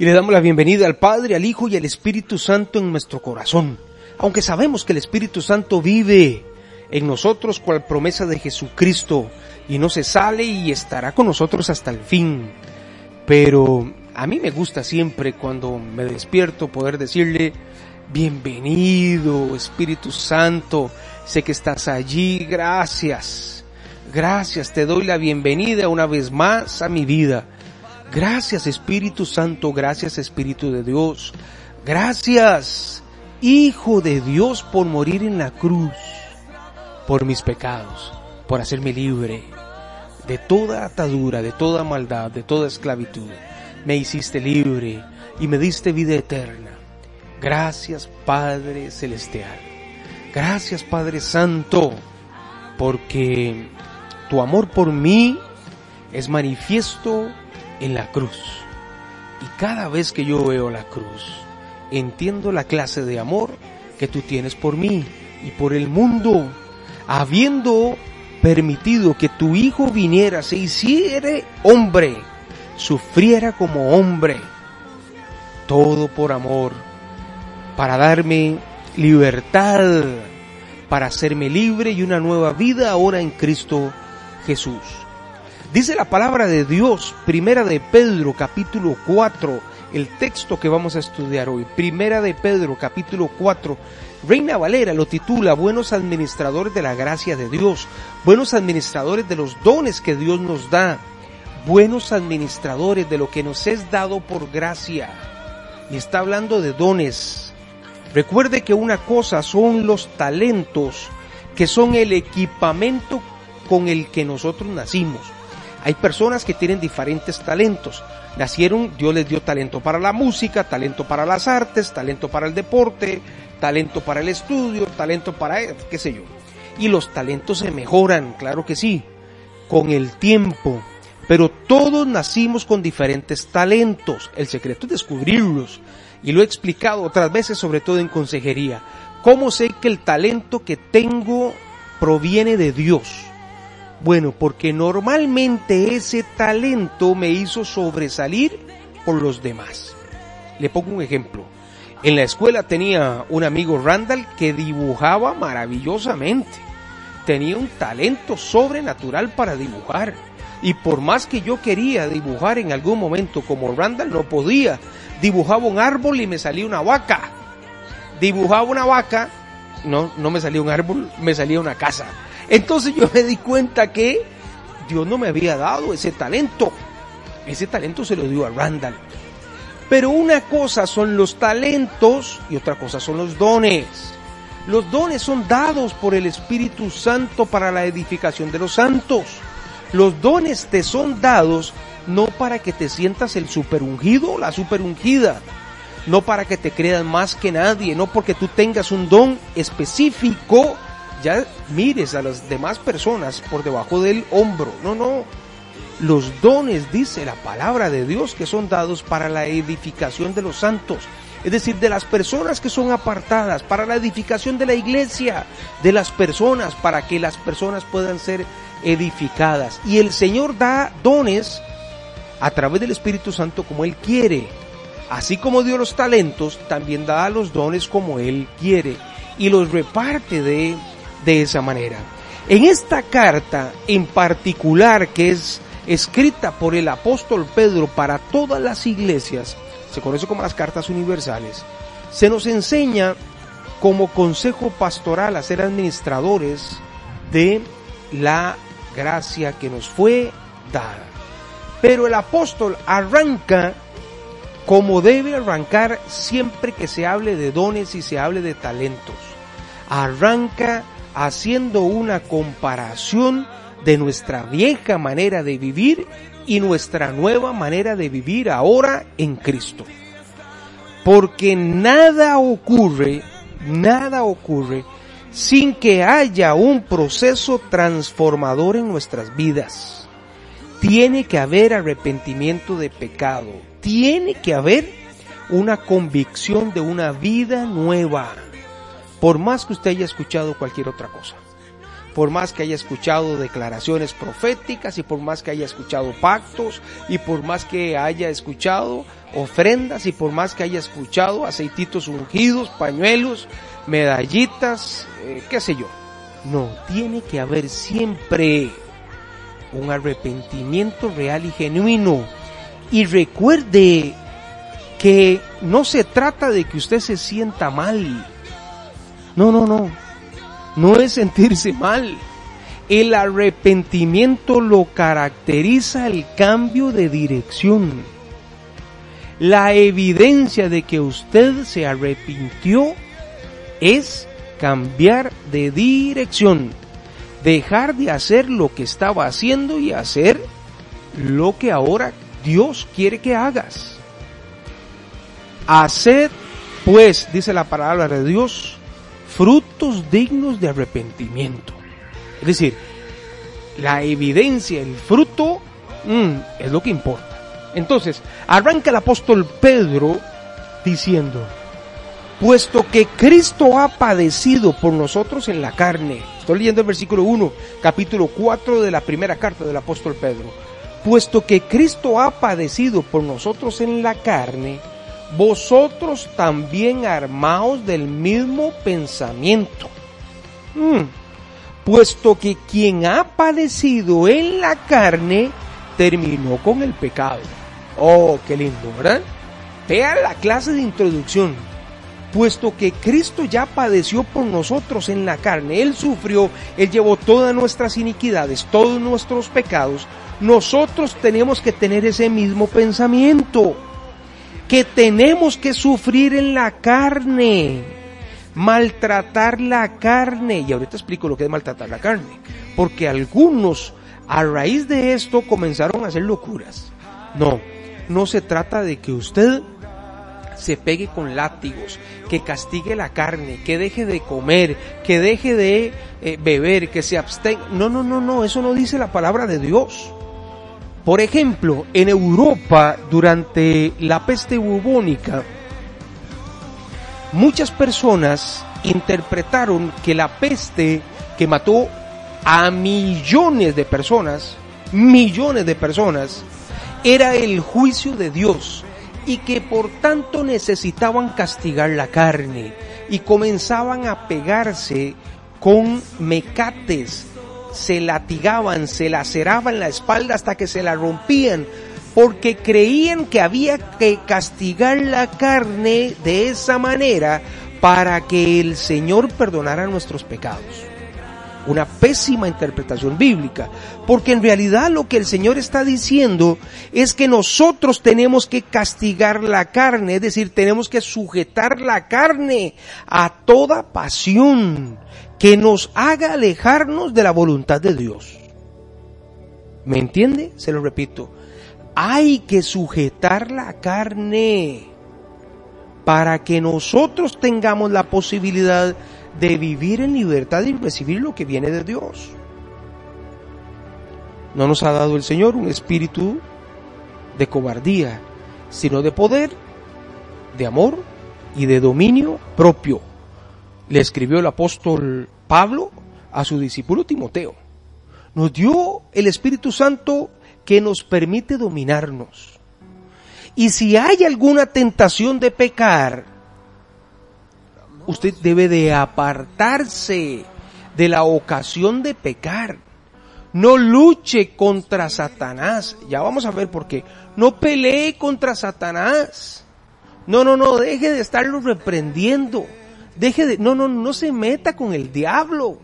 Y le damos la bienvenida al Padre, al Hijo y al Espíritu Santo en nuestro corazón. Aunque sabemos que el Espíritu Santo vive en nosotros cual promesa de Jesucristo y no se sale y estará con nosotros hasta el fin. Pero a mí me gusta siempre cuando me despierto poder decirle, bienvenido Espíritu Santo, sé que estás allí, gracias, gracias, te doy la bienvenida una vez más a mi vida. Gracias Espíritu Santo, gracias Espíritu de Dios, gracias Hijo de Dios por morir en la cruz, por mis pecados, por hacerme libre de toda atadura, de toda maldad, de toda esclavitud. Me hiciste libre y me diste vida eterna. Gracias Padre Celestial. Gracias Padre Santo, porque tu amor por mí es manifiesto en la cruz. Y cada vez que yo veo la cruz, entiendo la clase de amor que tú tienes por mí y por el mundo, habiendo permitido que tu hijo viniera, se hiciera hombre, sufriera como hombre, todo por amor, para darme libertad, para hacerme libre y una nueva vida ahora en Cristo Jesús. Dice la palabra de Dios, primera de Pedro capítulo 4, el texto que vamos a estudiar hoy, primera de Pedro capítulo 4, Reina Valera lo titula Buenos administradores de la gracia de Dios, buenos administradores de los dones que Dios nos da, buenos administradores de lo que nos es dado por gracia. Y está hablando de dones. Recuerde que una cosa son los talentos, que son el equipamiento con el que nosotros nacimos. Hay personas que tienen diferentes talentos. Nacieron, Dios les dio talento para la música, talento para las artes, talento para el deporte, talento para el estudio, talento para, qué sé yo. Y los talentos se mejoran, claro que sí, con el tiempo. Pero todos nacimos con diferentes talentos. El secreto es descubrirlos. Y lo he explicado otras veces, sobre todo en consejería. ¿Cómo sé que el talento que tengo proviene de Dios? Bueno, porque normalmente ese talento me hizo sobresalir por los demás. Le pongo un ejemplo. En la escuela tenía un amigo Randall que dibujaba maravillosamente. Tenía un talento sobrenatural para dibujar. Y por más que yo quería dibujar en algún momento como Randall, no podía. Dibujaba un árbol y me salía una vaca. Dibujaba una vaca, no, no me salía un árbol, me salía una casa. Entonces yo me di cuenta que Dios no me había dado ese talento. Ese talento se lo dio a Randall. Pero una cosa son los talentos y otra cosa son los dones. Los dones son dados por el Espíritu Santo para la edificación de los santos. Los dones te son dados no para que te sientas el superungido o la superungida, no para que te creas más que nadie, no porque tú tengas un don específico ya mires a las demás personas por debajo del hombro. No, no. Los dones, dice la palabra de Dios, que son dados para la edificación de los santos. Es decir, de las personas que son apartadas, para la edificación de la iglesia, de las personas, para que las personas puedan ser edificadas. Y el Señor da dones a través del Espíritu Santo como Él quiere. Así como dio los talentos, también da los dones como Él quiere. Y los reparte de de esa manera. En esta carta en particular que es escrita por el apóstol Pedro para todas las iglesias, se conoce como las cartas universales, se nos enseña como consejo pastoral a ser administradores de la gracia que nos fue dada. Pero el apóstol arranca como debe arrancar siempre que se hable de dones y se hable de talentos. Arranca haciendo una comparación de nuestra vieja manera de vivir y nuestra nueva manera de vivir ahora en Cristo. Porque nada ocurre, nada ocurre sin que haya un proceso transformador en nuestras vidas. Tiene que haber arrepentimiento de pecado, tiene que haber una convicción de una vida nueva por más que usted haya escuchado cualquier otra cosa. por más que haya escuchado declaraciones proféticas y por más que haya escuchado pactos y por más que haya escuchado ofrendas y por más que haya escuchado aceititos ungidos, pañuelos, medallitas, eh, qué sé yo. No, tiene que haber siempre un arrepentimiento real y genuino. Y recuerde que no se trata de que usted se sienta mal. No, no, no. No es sentirse mal. El arrepentimiento lo caracteriza el cambio de dirección. La evidencia de que usted se arrepintió es cambiar de dirección, dejar de hacer lo que estaba haciendo y hacer lo que ahora Dios quiere que hagas. Haced, pues, dice la palabra de Dios, frutos dignos de arrepentimiento. Es decir, la evidencia, el fruto, mm, es lo que importa. Entonces, arranca el apóstol Pedro diciendo, puesto que Cristo ha padecido por nosotros en la carne. Estoy leyendo el versículo 1, capítulo 4 de la primera carta del apóstol Pedro. Puesto que Cristo ha padecido por nosotros en la carne, vosotros también armaos del mismo pensamiento. Mm. Puesto que quien ha padecido en la carne terminó con el pecado. Oh, qué lindo, ¿verdad? Vea la clase de introducción. Puesto que Cristo ya padeció por nosotros en la carne, Él sufrió, Él llevó todas nuestras iniquidades, todos nuestros pecados, nosotros tenemos que tener ese mismo pensamiento que tenemos que sufrir en la carne, maltratar la carne. Y ahorita explico lo que es maltratar la carne, porque algunos a raíz de esto comenzaron a hacer locuras. No, no se trata de que usted se pegue con látigos, que castigue la carne, que deje de comer, que deje de eh, beber, que se abstenga. No, no, no, no, eso no dice la palabra de Dios. Por ejemplo, en Europa, durante la peste bubónica, muchas personas interpretaron que la peste que mató a millones de personas, millones de personas, era el juicio de Dios y que por tanto necesitaban castigar la carne y comenzaban a pegarse con mecates se latigaban, se laceraban la espalda hasta que se la rompían, porque creían que había que castigar la carne de esa manera para que el Señor perdonara nuestros pecados. Una pésima interpretación bíblica, porque en realidad lo que el Señor está diciendo es que nosotros tenemos que castigar la carne, es decir, tenemos que sujetar la carne a toda pasión, que nos haga alejarnos de la voluntad de Dios. ¿Me entiende? Se lo repito. Hay que sujetar la carne para que nosotros tengamos la posibilidad de vivir en libertad y recibir lo que viene de Dios. No nos ha dado el Señor un espíritu de cobardía, sino de poder, de amor y de dominio propio le escribió el apóstol Pablo a su discípulo Timoteo. Nos dio el Espíritu Santo que nos permite dominarnos. Y si hay alguna tentación de pecar, usted debe de apartarse de la ocasión de pecar. No luche contra Satanás. Ya vamos a ver por qué. No pelee contra Satanás. No, no, no, deje de estarlo reprendiendo. Deje de, no, no, no se meta con el diablo.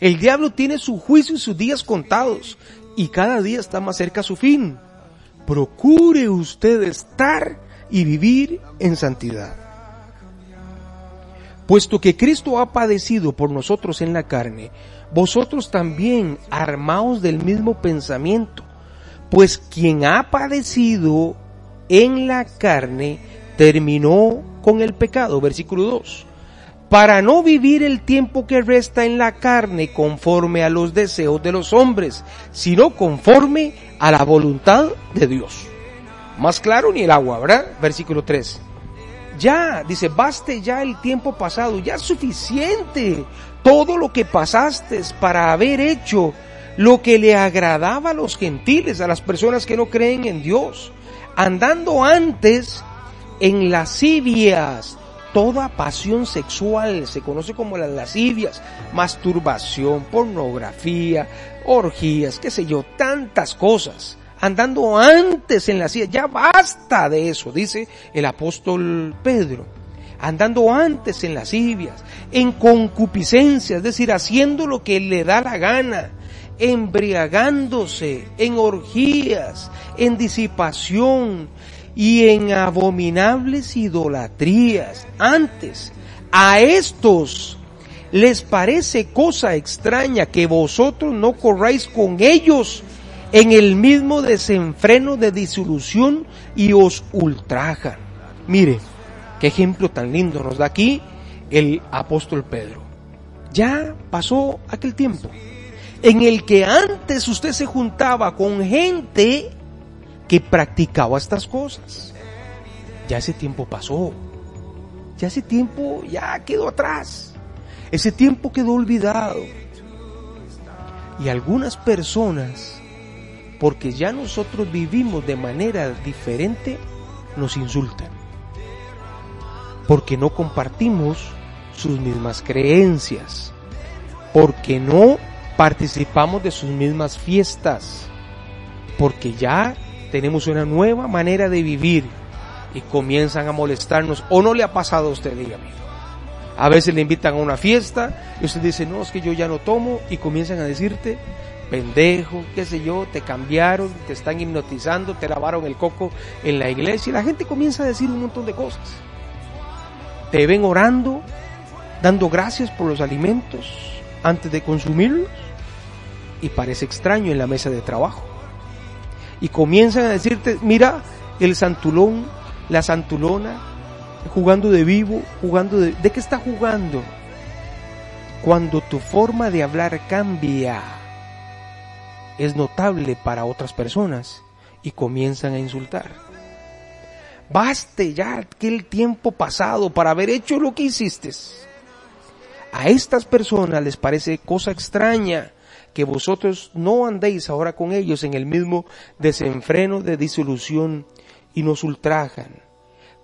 El diablo tiene su juicio y sus días contados y cada día está más cerca a su fin. Procure usted estar y vivir en santidad. Puesto que Cristo ha padecido por nosotros en la carne, vosotros también armaos del mismo pensamiento, pues quien ha padecido en la carne terminó con el pecado. Versículo 2 para no vivir el tiempo que resta en la carne conforme a los deseos de los hombres, sino conforme a la voluntad de Dios. Más claro ni el agua, ¿verdad? Versículo 3. Ya, dice, baste ya el tiempo pasado, ya es suficiente. todo lo que pasaste para haber hecho lo que le agradaba a los gentiles, a las personas que no creen en Dios, andando antes en lascivias, toda pasión sexual, se conoce como las lascivias, masturbación, pornografía, orgías, qué sé yo, tantas cosas, andando antes en lascivias, ya basta de eso, dice el apóstol Pedro, andando antes en lascivias, en concupiscencia, es decir, haciendo lo que le da la gana, embriagándose en orgías, en disipación, y en abominables idolatrías. Antes, a estos les parece cosa extraña que vosotros no corráis con ellos en el mismo desenfreno de disolución y os ultrajan. Mire, qué ejemplo tan lindo nos da aquí el apóstol Pedro. Ya pasó aquel tiempo en el que antes usted se juntaba con gente que practicaba estas cosas. Ya ese tiempo pasó. Ya ese tiempo ya quedó atrás. Ese tiempo quedó olvidado. Y algunas personas, porque ya nosotros vivimos de manera diferente, nos insultan. Porque no compartimos sus mismas creencias. Porque no participamos de sus mismas fiestas. Porque ya tenemos una nueva manera de vivir y comienzan a molestarnos. ¿O no le ha pasado a usted, dígame? A veces le invitan a una fiesta y usted dice, no, es que yo ya no tomo y comienzan a decirte, pendejo, qué sé yo, te cambiaron, te están hipnotizando, te lavaron el coco en la iglesia y la gente comienza a decir un montón de cosas. Te ven orando, dando gracias por los alimentos antes de consumirlos y parece extraño en la mesa de trabajo y comienzan a decirte, mira, el santulón, la santulona, jugando de vivo, jugando de... ¿De qué está jugando? Cuando tu forma de hablar cambia, es notable para otras personas y comienzan a insultar. Baste ya aquel tiempo pasado para haber hecho lo que hiciste. A estas personas les parece cosa extraña que vosotros no andéis ahora con ellos en el mismo desenfreno de disolución y nos ultrajan.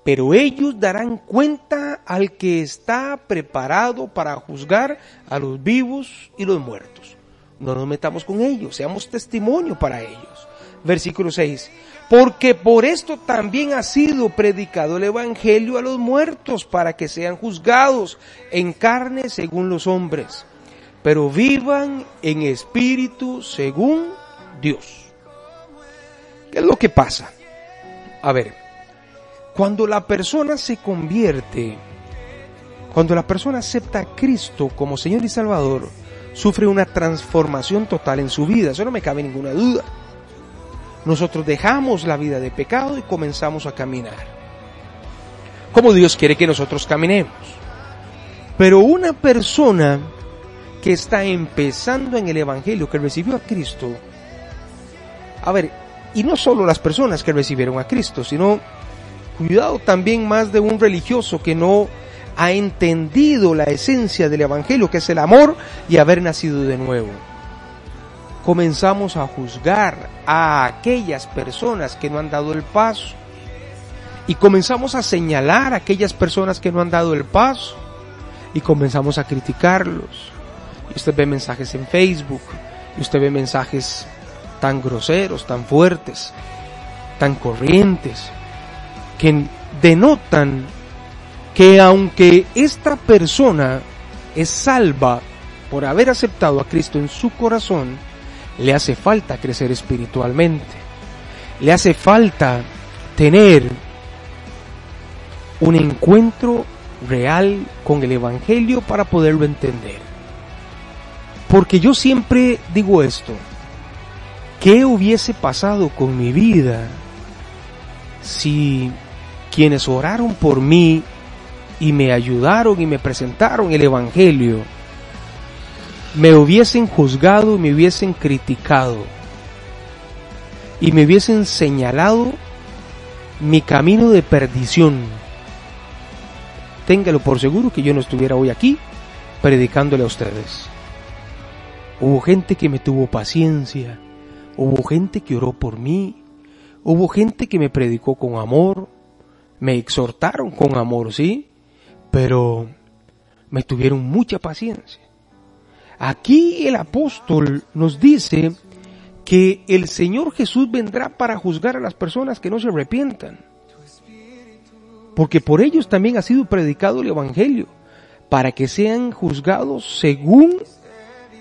Pero ellos darán cuenta al que está preparado para juzgar a los vivos y los muertos. No nos metamos con ellos, seamos testimonio para ellos. Versículo 6. Porque por esto también ha sido predicado el Evangelio a los muertos para que sean juzgados en carne según los hombres pero vivan en espíritu según Dios. ¿Qué es lo que pasa? A ver, cuando la persona se convierte, cuando la persona acepta a Cristo como Señor y Salvador, sufre una transformación total en su vida, eso no me cabe ninguna duda. Nosotros dejamos la vida de pecado y comenzamos a caminar. Como Dios quiere que nosotros caminemos. Pero una persona que está empezando en el Evangelio, que recibió a Cristo, a ver, y no solo las personas que recibieron a Cristo, sino cuidado también más de un religioso que no ha entendido la esencia del Evangelio, que es el amor y haber nacido de nuevo. Comenzamos a juzgar a aquellas personas que no han dado el paso. Y comenzamos a señalar a aquellas personas que no han dado el paso. Y comenzamos a criticarlos usted ve mensajes en Facebook, y usted ve mensajes tan groseros, tan fuertes, tan corrientes, que denotan que aunque esta persona es salva por haber aceptado a Cristo en su corazón, le hace falta crecer espiritualmente, le hace falta tener un encuentro real con el Evangelio para poderlo entender. Porque yo siempre digo esto, ¿qué hubiese pasado con mi vida si quienes oraron por mí y me ayudaron y me presentaron el Evangelio me hubiesen juzgado, me hubiesen criticado y me hubiesen señalado mi camino de perdición? Téngalo por seguro que yo no estuviera hoy aquí predicándole a ustedes. Hubo gente que me tuvo paciencia, hubo gente que oró por mí, hubo gente que me predicó con amor, me exhortaron con amor, sí, pero me tuvieron mucha paciencia. Aquí el apóstol nos dice que el Señor Jesús vendrá para juzgar a las personas que no se arrepientan. Porque por ellos también ha sido predicado el Evangelio, para que sean juzgados según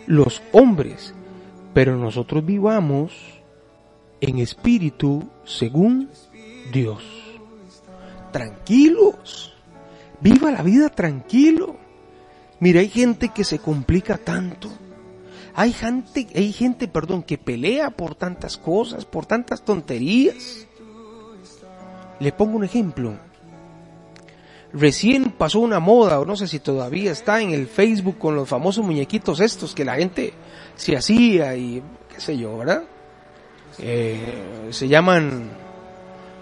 los hombres, pero nosotros vivamos en espíritu según Dios. Tranquilos, viva la vida tranquilo. Mira, hay gente que se complica tanto. Hay gente, hay gente, perdón, que pelea por tantas cosas, por tantas tonterías. Le pongo un ejemplo. Recién pasó una moda, o no sé si todavía está en el Facebook con los famosos muñequitos estos que la gente se hacía y qué sé yo, ¿verdad? Eh, se llaman,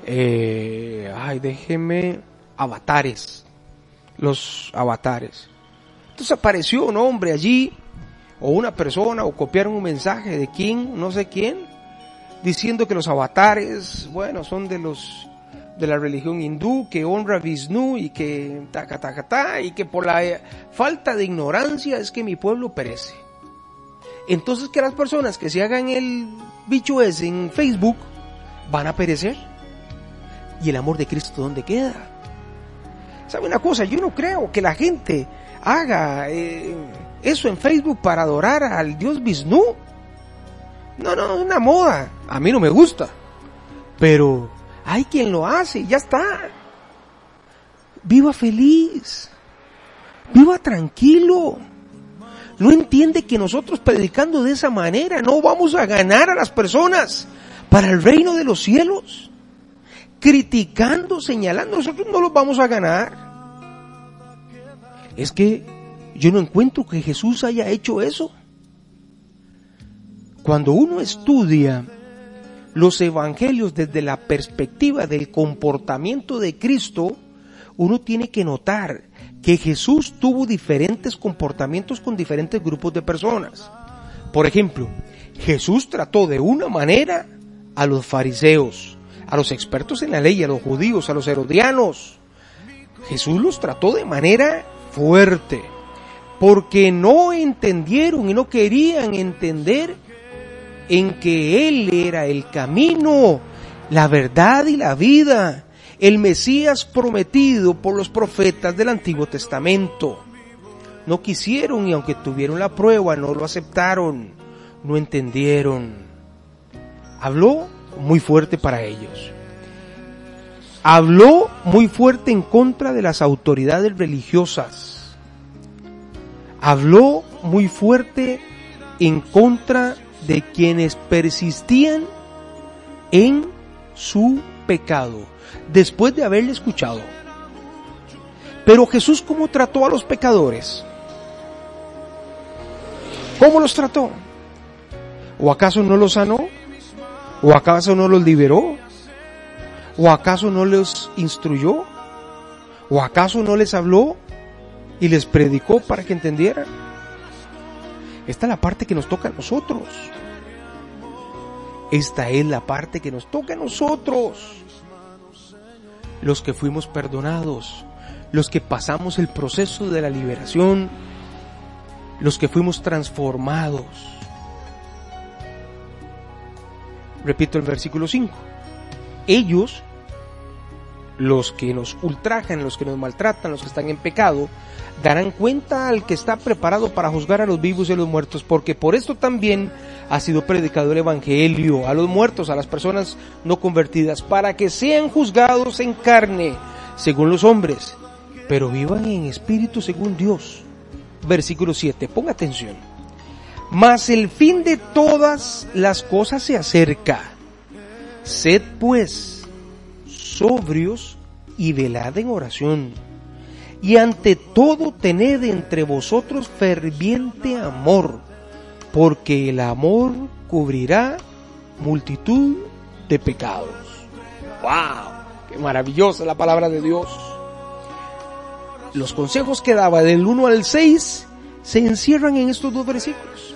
eh, ay, déjeme, avatares. Los avatares. Entonces apareció un hombre allí, o una persona, o copiaron un mensaje de quién, no sé quién, diciendo que los avatares, bueno, son de los de la religión hindú que honra a Vishnu y que taca, taca, ta, y que por la eh, falta de ignorancia es que mi pueblo perece. Entonces que las personas que se hagan el bicho ese en Facebook van a perecer. ¿Y el amor de Cristo dónde queda? ¿Sabe una cosa? Yo no creo que la gente haga eh, eso en Facebook para adorar al Dios Vishnu. No, no, es una moda. A mí no me gusta. Pero hay quien lo hace, ya está. Viva feliz. Viva tranquilo. No entiende que nosotros predicando de esa manera no vamos a ganar a las personas para el reino de los cielos. Criticando, señalando, nosotros no los vamos a ganar. Es que yo no encuentro que Jesús haya hecho eso. Cuando uno estudia los evangelios desde la perspectiva del comportamiento de Cristo, uno tiene que notar que Jesús tuvo diferentes comportamientos con diferentes grupos de personas. Por ejemplo, Jesús trató de una manera a los fariseos, a los expertos en la ley, a los judíos, a los herodianos. Jesús los trató de manera fuerte, porque no entendieron y no querían entender en que Él era el camino, la verdad y la vida, el Mesías prometido por los profetas del Antiguo Testamento. No quisieron y aunque tuvieron la prueba no lo aceptaron, no entendieron. Habló muy fuerte para ellos. Habló muy fuerte en contra de las autoridades religiosas. Habló muy fuerte en contra de quienes persistían en su pecado, después de haberle escuchado. Pero Jesús, ¿cómo trató a los pecadores? ¿Cómo los trató? ¿O acaso no los sanó? ¿O acaso no los liberó? ¿O acaso no los instruyó? ¿O acaso no les habló y les predicó para que entendieran? Esta es la parte que nos toca a nosotros. Esta es la parte que nos toca a nosotros. Los que fuimos perdonados, los que pasamos el proceso de la liberación, los que fuimos transformados. Repito el versículo 5. Ellos, los que nos ultrajan, los que nos maltratan, los que están en pecado, darán cuenta al que está preparado para juzgar a los vivos y a los muertos, porque por esto también ha sido predicado el Evangelio a los muertos, a las personas no convertidas, para que sean juzgados en carne, según los hombres, pero vivan en espíritu según Dios. Versículo 7, ponga atención. Mas el fin de todas las cosas se acerca. Sed pues sobrios y velad en oración y ante todo tened entre vosotros ferviente amor, porque el amor cubrirá multitud de pecados. ¡Wow! ¡Qué maravillosa la palabra de Dios! Los consejos que daba del 1 al 6 se encierran en estos dos versículos.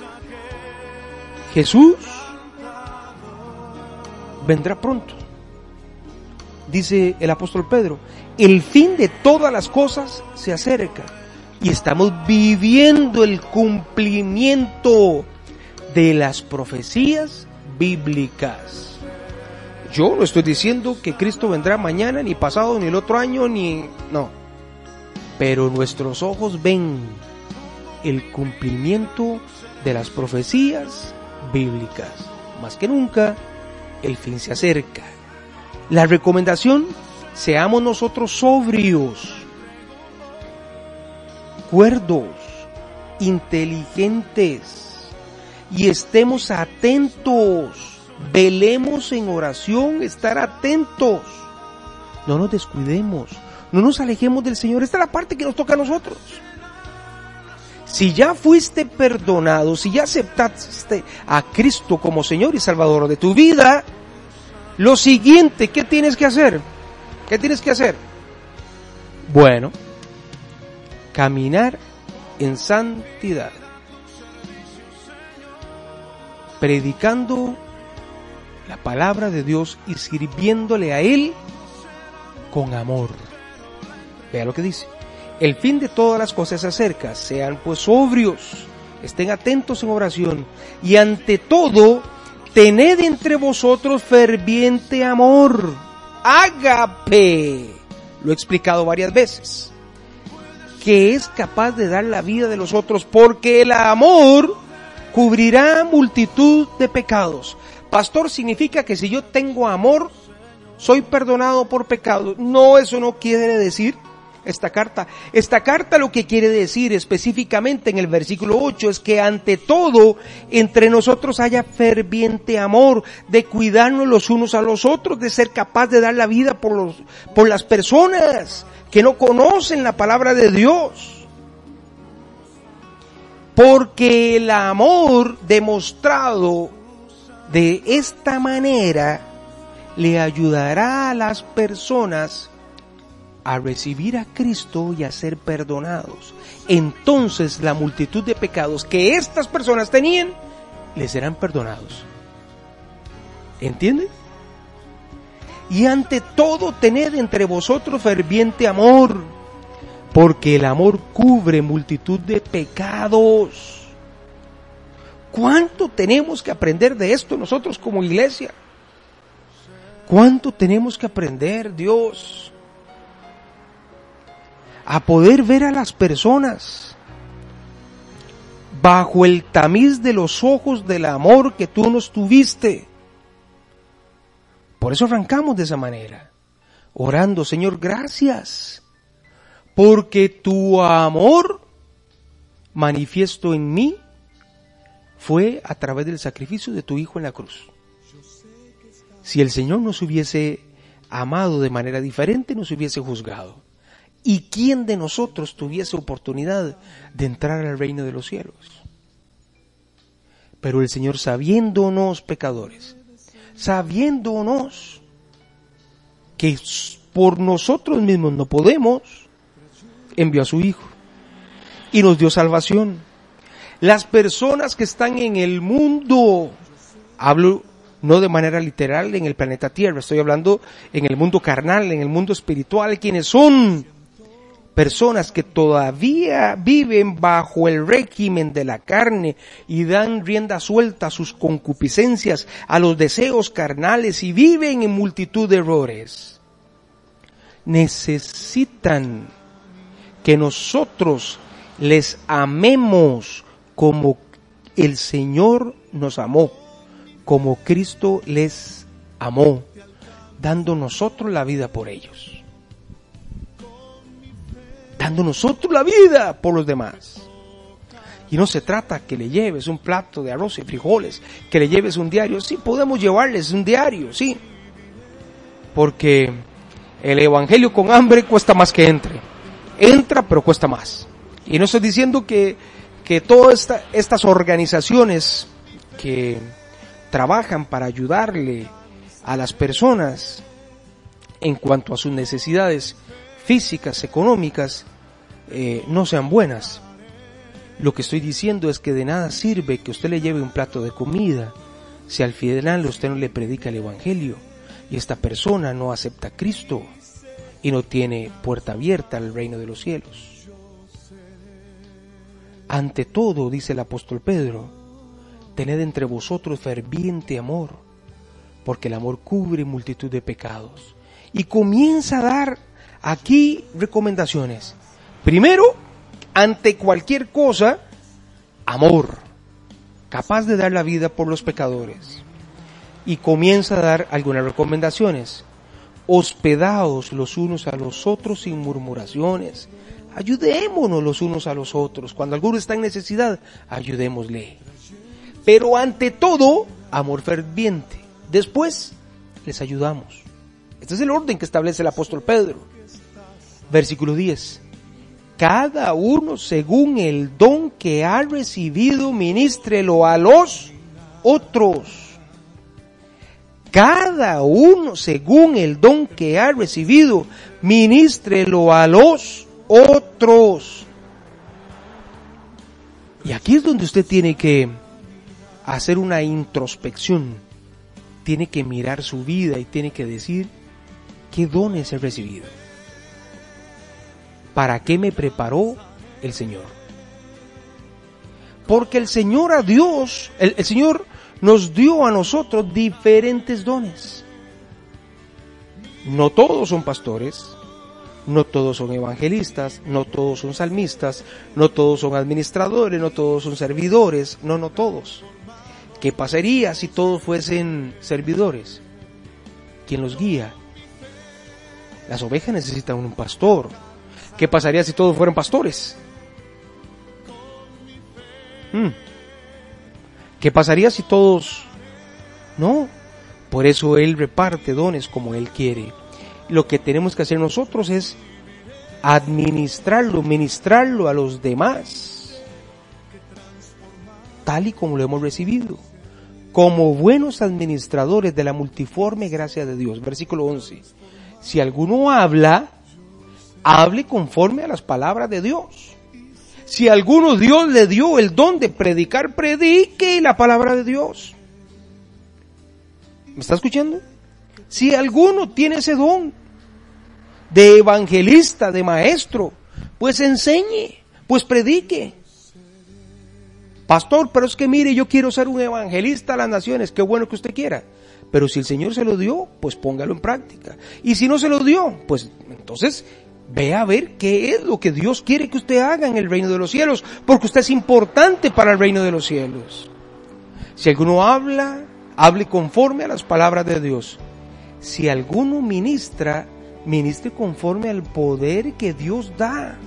Jesús vendrá pronto. Dice el apóstol Pedro, el fin de todas las cosas se acerca y estamos viviendo el cumplimiento de las profecías bíblicas. Yo no estoy diciendo que Cristo vendrá mañana, ni pasado, ni el otro año, ni... No. Pero nuestros ojos ven el cumplimiento de las profecías bíblicas. Más que nunca, el fin se acerca. La recomendación, seamos nosotros sobrios, cuerdos, inteligentes y estemos atentos. Velemos en oración, estar atentos. No nos descuidemos, no nos alejemos del Señor. Esta es la parte que nos toca a nosotros. Si ya fuiste perdonado, si ya aceptaste a Cristo como Señor y Salvador de tu vida, lo siguiente, ¿qué tienes que hacer? ¿Qué tienes que hacer? Bueno, caminar en santidad, predicando la palabra de Dios y sirviéndole a Él con amor. Vea lo que dice. El fin de todas las cosas se acerca, sean pues sobrios, estén atentos en oración y ante todo, tened entre vosotros ferviente amor, ágape, lo he explicado varias veces, que es capaz de dar la vida de los otros porque el amor cubrirá multitud de pecados. Pastor significa que si yo tengo amor, soy perdonado por pecado. No, eso no quiere decir esta carta. Esta carta lo que quiere decir específicamente en el versículo 8 es que ante todo entre nosotros haya ferviente amor, de cuidarnos los unos a los otros, de ser capaz de dar la vida por, los, por las personas que no conocen la palabra de Dios. Porque el amor demostrado de esta manera le ayudará a las personas a recibir a Cristo y a ser perdonados. Entonces la multitud de pecados que estas personas tenían les serán perdonados. ¿Entienden? Y ante todo tened entre vosotros ferviente amor, porque el amor cubre multitud de pecados. ¿Cuánto tenemos que aprender de esto nosotros como iglesia? ¿Cuánto tenemos que aprender, Dios? A poder ver a las personas bajo el tamiz de los ojos del amor que tú nos tuviste. Por eso arrancamos de esa manera, orando, Señor, gracias, porque tu amor manifiesto en mí fue a través del sacrificio de tu Hijo en la cruz. Si el Señor nos hubiese amado de manera diferente, nos hubiese juzgado. ¿Y quién de nosotros tuviese oportunidad de entrar al reino de los cielos? Pero el Señor, sabiéndonos pecadores, sabiéndonos que por nosotros mismos no podemos, envió a su Hijo y nos dio salvación. Las personas que están en el mundo, hablo no de manera literal en el planeta Tierra, estoy hablando en el mundo carnal, en el mundo espiritual, quienes son personas que todavía viven bajo el régimen de la carne y dan rienda suelta a sus concupiscencias, a los deseos carnales y viven en multitud de errores. Necesitan que nosotros les amemos como el Señor nos amó, como Cristo les amó, dando nosotros la vida por ellos dando nosotros la vida por los demás. Y no se trata que le lleves un plato de arroz y frijoles, que le lleves un diario. Sí, podemos llevarles un diario, sí. Porque el evangelio con hambre cuesta más que entre. Entra, pero cuesta más. Y no estoy diciendo que, que todas estas organizaciones que trabajan para ayudarle a las personas en cuanto a sus necesidades físicas, económicas, eh, no sean buenas. Lo que estoy diciendo es que de nada sirve que usted le lleve un plato de comida si al final usted no le predica el Evangelio y esta persona no acepta a Cristo y no tiene puerta abierta al reino de los cielos. Ante todo, dice el apóstol Pedro, tened entre vosotros ferviente amor, porque el amor cubre multitud de pecados. Y comienza a dar aquí recomendaciones. Primero, ante cualquier cosa, amor, capaz de dar la vida por los pecadores. Y comienza a dar algunas recomendaciones. Hospedaos los unos a los otros sin murmuraciones. Ayudémonos los unos a los otros. Cuando alguno está en necesidad, ayudémosle. Pero ante todo, amor ferviente. Después, les ayudamos. Este es el orden que establece el apóstol Pedro. Versículo 10 cada uno según el don que ha recibido, ministrelo a los otros. Cada uno según el don que ha recibido, ministrelo a los otros. Y aquí es donde usted tiene que hacer una introspección. Tiene que mirar su vida y tiene que decir qué dones he recibido ¿para qué me preparó el Señor? Porque el Señor a Dios, el, el Señor nos dio a nosotros diferentes dones. No todos son pastores, no todos son evangelistas, no todos son salmistas, no todos son administradores, no todos son servidores, no, no todos. ¿Qué pasaría si todos fuesen servidores? ¿Quién los guía? Las ovejas necesitan un pastor, ¿Qué pasaría si todos fueran pastores? Hmm. ¿Qué pasaría si todos... No, por eso Él reparte dones como Él quiere. Lo que tenemos que hacer nosotros es administrarlo, ministrarlo a los demás, tal y como lo hemos recibido, como buenos administradores de la multiforme gracia de Dios. Versículo 11. Si alguno habla, hable conforme a las palabras de Dios. Si a alguno Dios le dio el don de predicar, predique la palabra de Dios. ¿Me está escuchando? Si alguno tiene ese don de evangelista, de maestro, pues enseñe, pues predique. Pastor, pero es que mire, yo quiero ser un evangelista a las naciones, qué bueno que usted quiera. Pero si el Señor se lo dio, pues póngalo en práctica. Y si no se lo dio, pues entonces Ve a ver qué es lo que Dios quiere que usted haga en el reino de los cielos, porque usted es importante para el reino de los cielos. Si alguno habla, hable conforme a las palabras de Dios. Si alguno ministra, ministre conforme al poder que Dios da.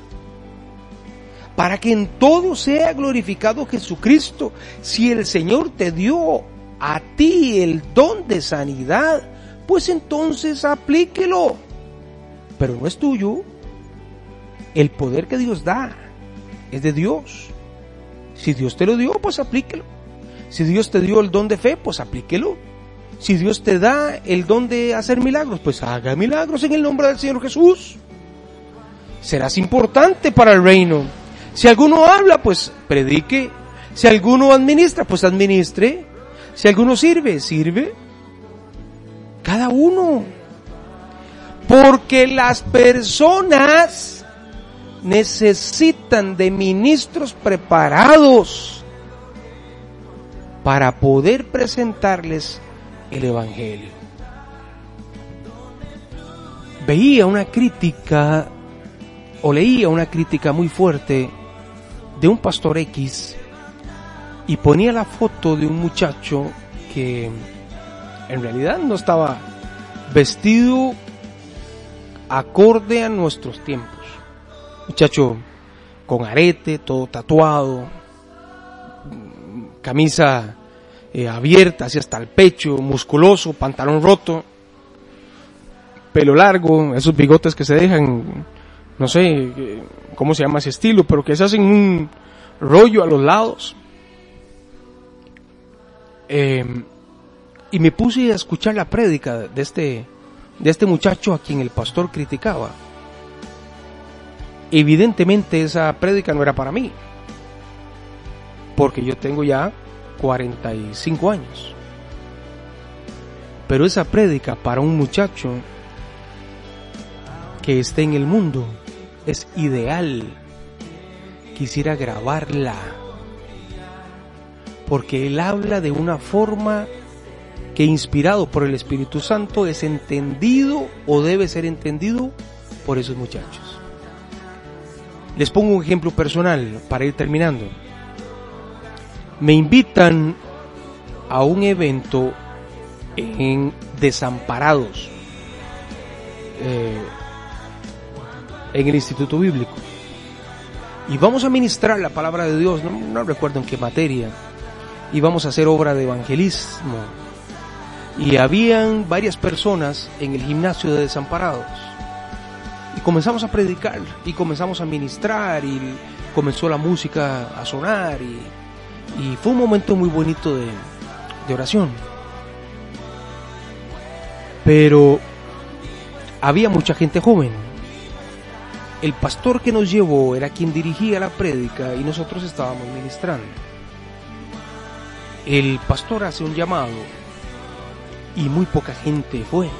Para que en todo sea glorificado Jesucristo. Si el Señor te dio a ti el don de sanidad, pues entonces aplíquelo. Pero no es tuyo, el poder que Dios da es de Dios. Si Dios te lo dio, pues aplíquelo. Si Dios te dio el don de fe, pues aplíquelo. Si Dios te da el don de hacer milagros, pues haga milagros en el nombre del Señor Jesús. Serás importante para el reino. Si alguno habla, pues predique. Si alguno administra, pues administre. Si alguno sirve, sirve. Cada uno. Porque las personas necesitan de ministros preparados para poder presentarles el Evangelio. Veía una crítica o leía una crítica muy fuerte de un pastor X y ponía la foto de un muchacho que en realidad no estaba vestido acorde a nuestros tiempos muchacho con arete, todo tatuado, camisa eh, abierta así hasta el pecho, musculoso, pantalón roto, pelo largo, esos bigotes que se dejan, no sé eh, cómo se llama ese estilo, pero que se hacen un rollo a los lados. Em, y me puse a escuchar la prédica de este, de este muchacho a quien el pastor criticaba. Evidentemente esa prédica no era para mí. porque yo tengo ya 45 años. Pero esa prédica para un muchacho que esté en el mundo es ideal. Quisiera grabarla. Porque él habla de una forma que inspirado por el Espíritu Santo es entendido o debe ser entendido por esos muchachos. Les pongo un ejemplo personal para ir terminando. Me invitan a un evento en Desamparados, eh, en el Instituto Bíblico. Y vamos a ministrar la palabra de Dios, no, no recuerdo en qué materia, y vamos a hacer obra de evangelismo. Y habían varias personas en el gimnasio de Desamparados. Y comenzamos a predicar, y comenzamos a ministrar, y comenzó la música a sonar, y, y fue un momento muy bonito de, de oración. Pero había mucha gente joven. El pastor que nos llevó era quien dirigía la prédica y nosotros estábamos ministrando. El pastor hace un llamado y muy poca gente fue.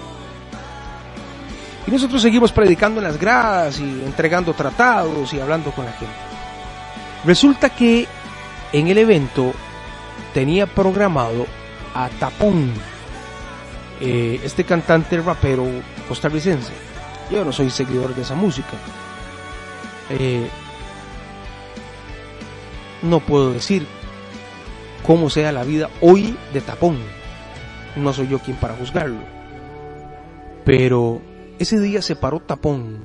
Y nosotros seguimos predicando en las gradas y entregando tratados y hablando con la gente. Resulta que en el evento tenía programado a Tapón, eh, este cantante rapero costarricense. Yo no soy seguidor de esa música. Eh, no puedo decir cómo sea la vida hoy de Tapón. No soy yo quien para juzgarlo. Pero ese día se paró Tapón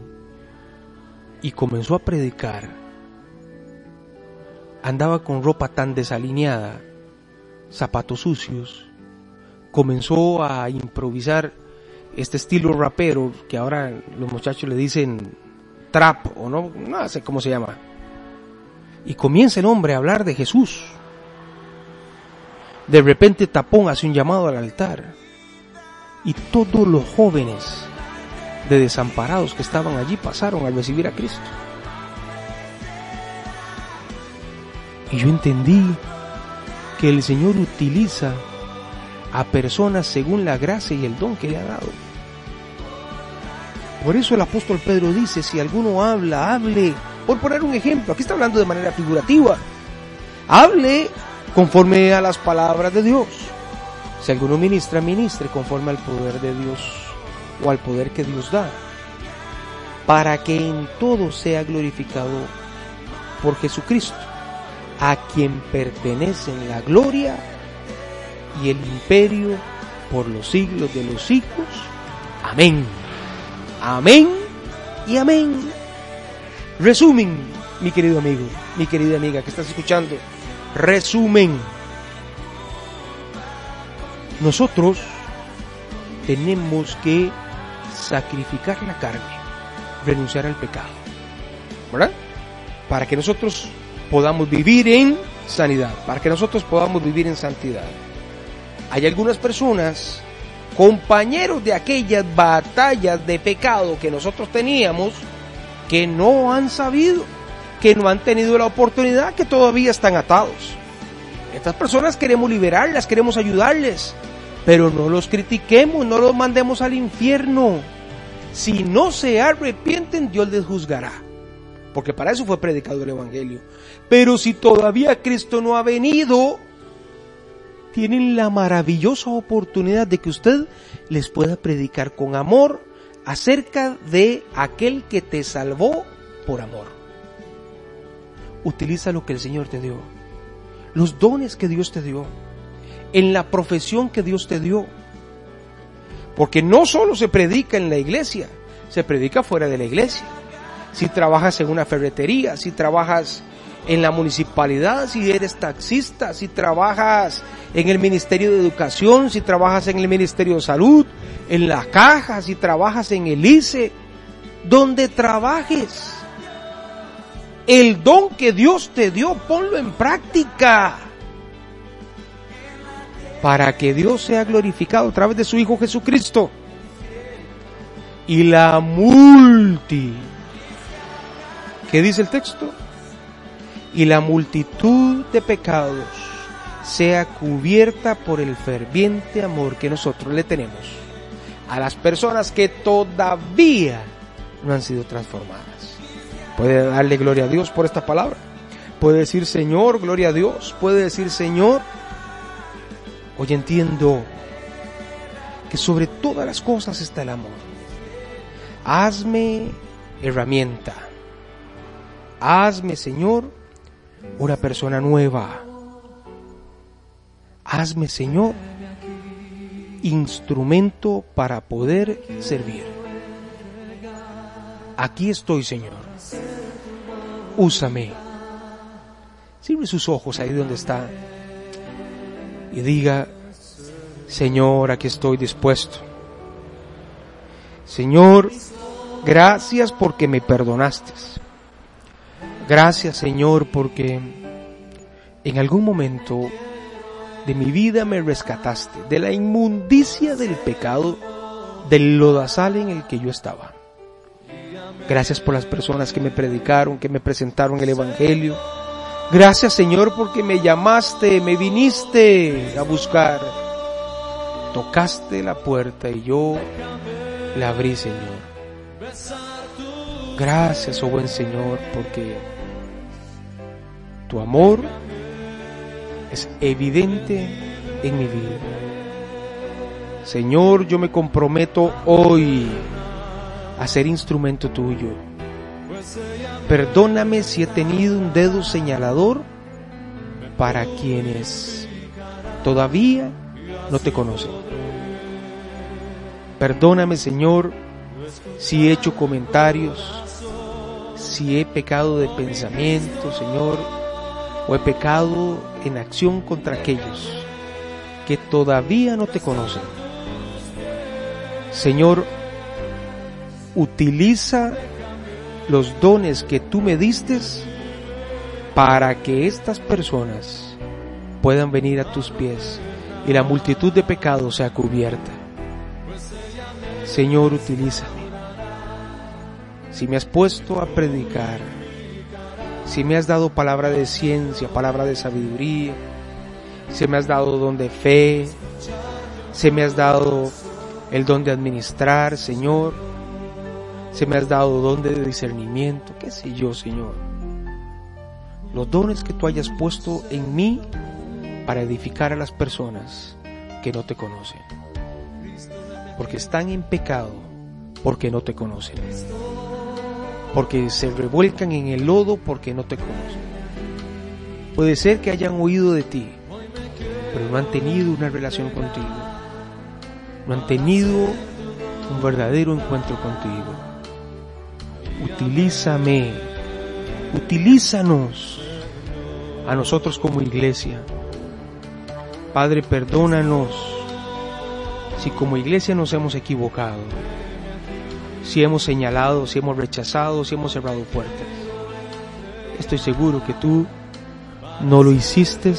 y comenzó a predicar. Andaba con ropa tan desalineada, zapatos sucios. Comenzó a improvisar este estilo rapero que ahora los muchachos le dicen trap o no, no sé cómo se llama. Y comienza el hombre a hablar de Jesús. De repente Tapón hace un llamado al altar y todos los jóvenes de desamparados que estaban allí pasaron al recibir a Cristo. Y yo entendí que el Señor utiliza a personas según la gracia y el don que le ha dado. Por eso el apóstol Pedro dice, si alguno habla, hable. Por poner un ejemplo, aquí está hablando de manera figurativa. Hable conforme a las palabras de Dios. Si alguno ministra, ministre conforme al poder de Dios o al poder que Dios da. Para que en todo sea glorificado por Jesucristo, a quien pertenecen la gloria y el imperio por los siglos de los siglos. Amén. Amén y amén. Resumen, mi querido amigo, mi querida amiga que estás escuchando. Resumen. Nosotros tenemos que sacrificar la carne, renunciar al pecado. ¿Verdad? Para que nosotros podamos vivir en sanidad, para que nosotros podamos vivir en santidad. Hay algunas personas, compañeros de aquellas batallas de pecado que nosotros teníamos, que no han sabido, que no han tenido la oportunidad, que todavía están atados. Estas personas queremos liberarlas, queremos ayudarles, pero no los critiquemos, no los mandemos al infierno. Si no se arrepienten, Dios les juzgará. Porque para eso fue predicado el Evangelio. Pero si todavía Cristo no ha venido, tienen la maravillosa oportunidad de que usted les pueda predicar con amor acerca de aquel que te salvó por amor. Utiliza lo que el Señor te dio, los dones que Dios te dio, en la profesión que Dios te dio. Porque no solo se predica en la iglesia, se predica fuera de la iglesia. Si trabajas en una ferretería, si trabajas en la municipalidad, si eres taxista, si trabajas en el Ministerio de Educación, si trabajas en el Ministerio de Salud, en la caja, si trabajas en el ICE, donde trabajes. El don que Dios te dio, ponlo en práctica. Para que Dios sea glorificado a través de su Hijo Jesucristo. Y la multi. ¿Qué dice el texto? y la multitud de pecados sea cubierta por el ferviente amor que nosotros le tenemos a las personas que todavía no han sido transformadas. Puede darle gloria a Dios por esta palabra. Puede decir Señor, gloria a Dios. Puede decir Señor, hoy entiendo que sobre todas las cosas está el amor. Hazme herramienta. Hazme, Señor, una persona nueva. Hazme, Señor, instrumento para poder servir. Aquí estoy, Señor. Úsame. Cierre sus ojos ahí donde está y diga, Señor, aquí estoy dispuesto. Señor, gracias porque me perdonaste. Gracias, Señor, porque en algún momento de mi vida me rescataste de la inmundicia del pecado, del lodazal en el que yo estaba. Gracias por las personas que me predicaron, que me presentaron el Evangelio. Gracias Señor porque me llamaste, me viniste a buscar. Tocaste la puerta y yo la abrí Señor. Gracias, oh buen Señor, porque tu amor es evidente en mi vida. Señor, yo me comprometo hoy a ser instrumento tuyo. Perdóname si he tenido un dedo señalador para quienes todavía no te conocen. Perdóname, Señor, si he hecho comentarios, si he pecado de pensamiento, Señor, o he pecado en acción contra aquellos que todavía no te conocen. Señor, utiliza los dones que tú me diste para que estas personas puedan venir a tus pies y la multitud de pecados sea cubierta. Señor, utilízame. Si me has puesto a predicar, si me has dado palabra de ciencia, palabra de sabiduría, si me has dado don de fe, si me has dado el don de administrar, Señor, si me has dado don de discernimiento, qué sé yo, Señor. Los dones que tú hayas puesto en mí para edificar a las personas que no te conocen. Porque están en pecado porque no te conocen porque se revuelcan en el lodo porque no te conocen. Puede ser que hayan oído de ti, pero no han tenido una relación contigo. No han tenido un verdadero encuentro contigo. Utilízame, utilízanos a nosotros como iglesia. Padre, perdónanos si como iglesia nos hemos equivocado si hemos señalado, si hemos rechazado, si hemos cerrado puertas. Estoy seguro que tú no lo hiciste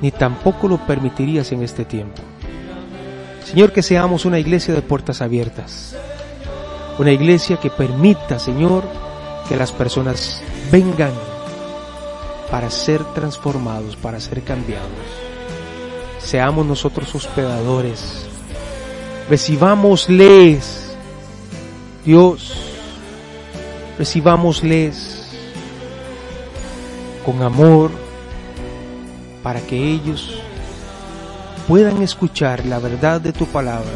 ni tampoco lo permitirías en este tiempo. Señor, que seamos una iglesia de puertas abiertas. Una iglesia que permita, Señor, que las personas vengan para ser transformados, para ser cambiados. Seamos nosotros hospedadores. Recibámosles Dios, recibámosles con amor para que ellos puedan escuchar la verdad de tu palabra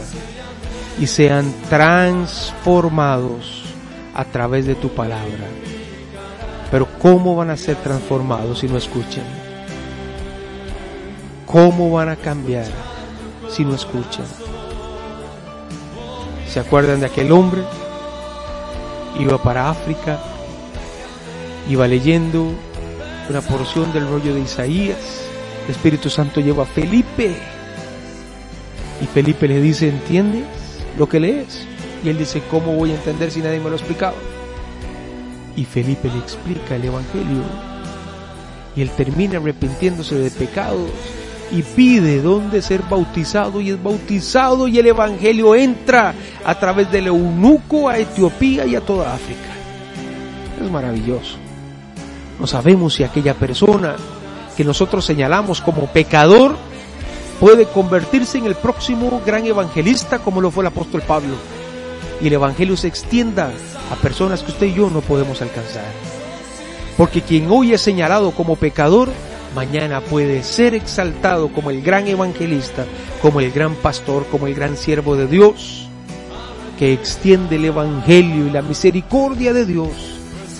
y sean transformados a través de tu palabra. Pero ¿cómo van a ser transformados si no escuchan? ¿Cómo van a cambiar si no escuchan? ¿Se acuerdan de aquel hombre iba para África, iba leyendo una porción del rollo de Isaías, el Espíritu Santo lleva a Felipe y Felipe le dice, ¿entiendes lo que lees? Y él dice, ¿cómo voy a entender si nadie me lo ha explicado? Y Felipe le explica el Evangelio y él termina arrepintiéndose de pecados y pide dónde ser bautizado y es bautizado y el Evangelio entra a través del eunuco a Etiopía y a toda África. Es maravilloso. No sabemos si aquella persona que nosotros señalamos como pecador puede convertirse en el próximo gran evangelista como lo fue el apóstol Pablo. Y el evangelio se extienda a personas que usted y yo no podemos alcanzar. Porque quien hoy es señalado como pecador, mañana puede ser exaltado como el gran evangelista, como el gran pastor, como el gran siervo de Dios, que extiende el evangelio y la misericordia de Dios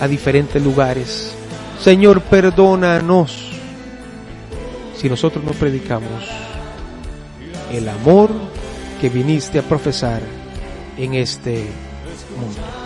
a diferentes lugares. Señor, perdónanos si nosotros no predicamos el amor que viniste a profesar en este mundo.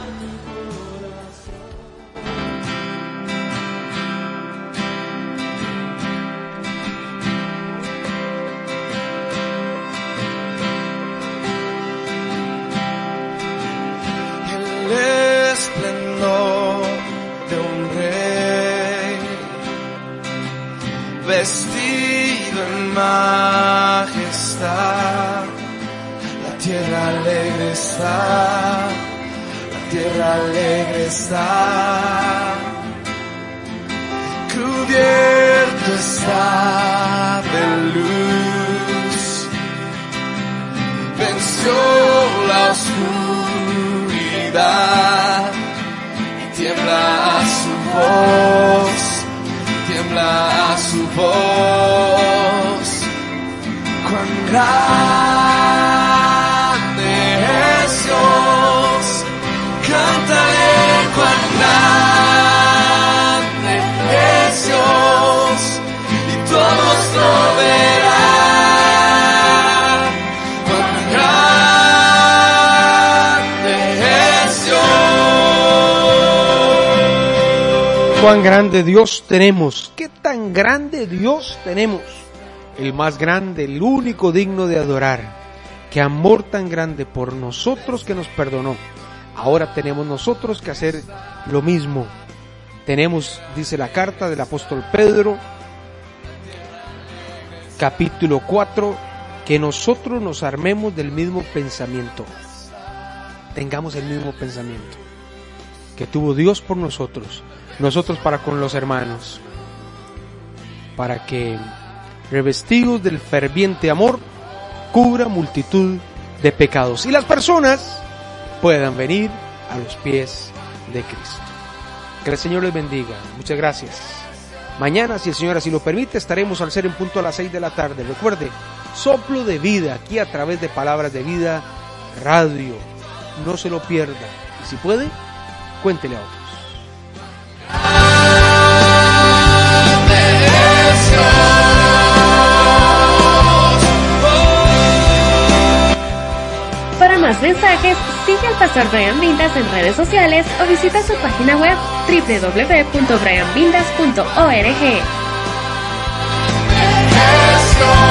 Cuán grande Dios tenemos. ¿Qué tan grande Dios tenemos? El más grande, el único digno de adorar. Qué amor tan grande por nosotros que nos perdonó. Ahora tenemos nosotros que hacer lo mismo. Tenemos, dice la carta del apóstol Pedro, capítulo 4, que nosotros nos armemos del mismo pensamiento. Tengamos el mismo pensamiento que tuvo Dios por nosotros, nosotros para con los hermanos, para que, revestidos del ferviente amor, cubra multitud de pecados y las personas puedan venir a los pies de Cristo. Que el Señor les bendiga. Muchas gracias. Mañana, si el Señor así lo permite, estaremos al ser en punto a las 6 de la tarde. Recuerde, soplo de vida aquí a través de Palabras de Vida Radio. No se lo pierda. Y si puede, cuéntele a otros. Más mensajes, sigue al Pastor Brian Vindas en redes sociales o visita su página web www.brianvindas.org.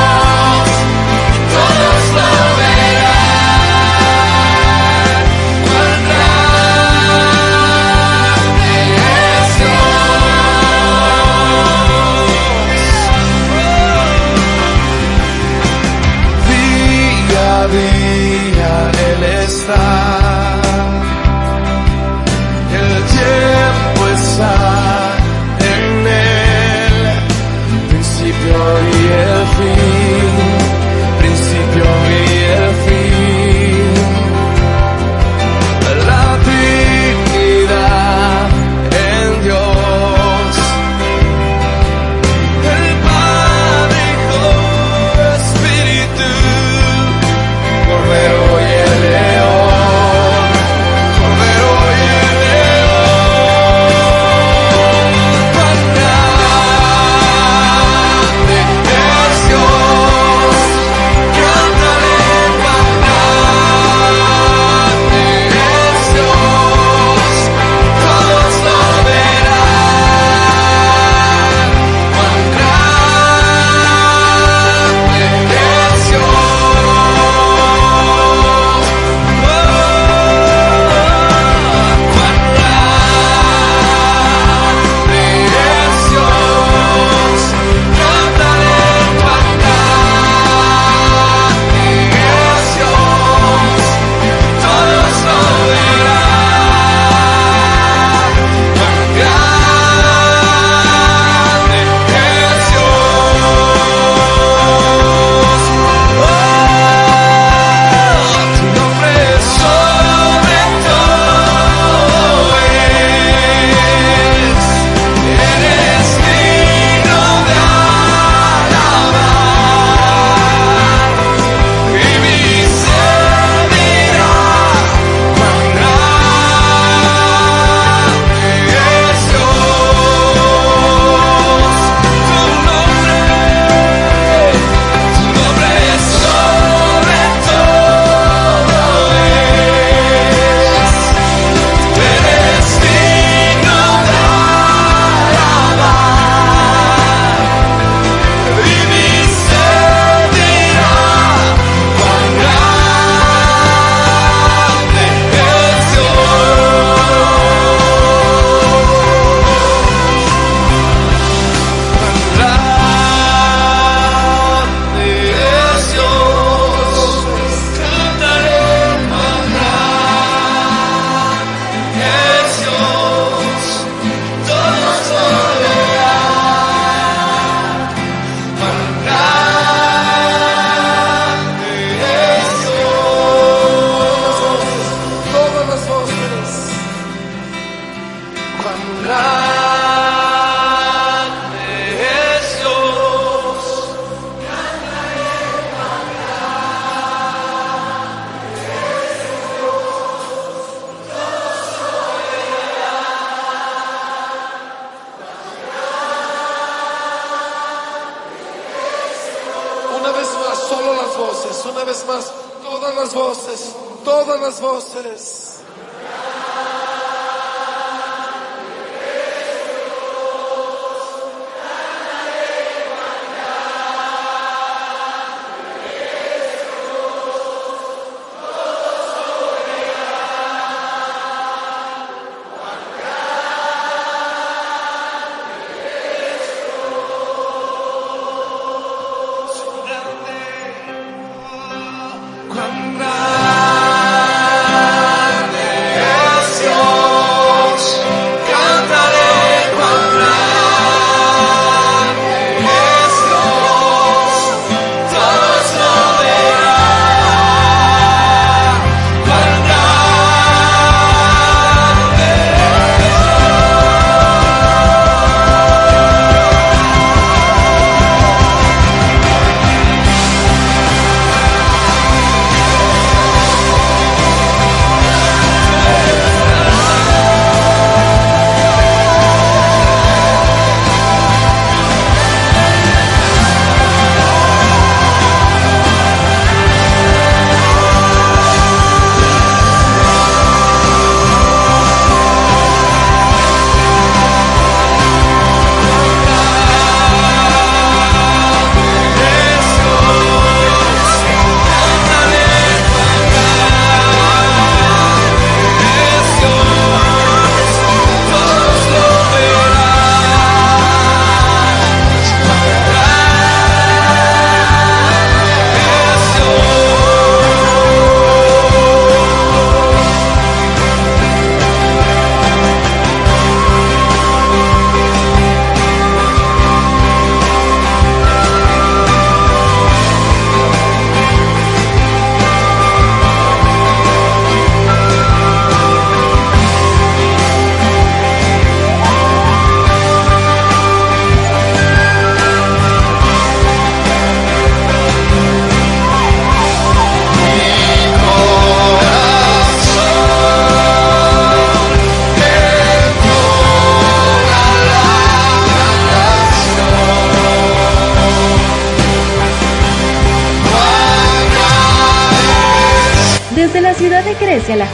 Una vez más, solo las voces, una vez más, todas las voces, todas las voces.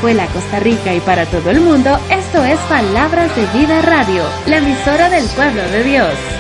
Grecia, La Juela, Costa Rica y para todo el mundo, esto es Palabras de Vida Radio, la emisora del pueblo de Dios.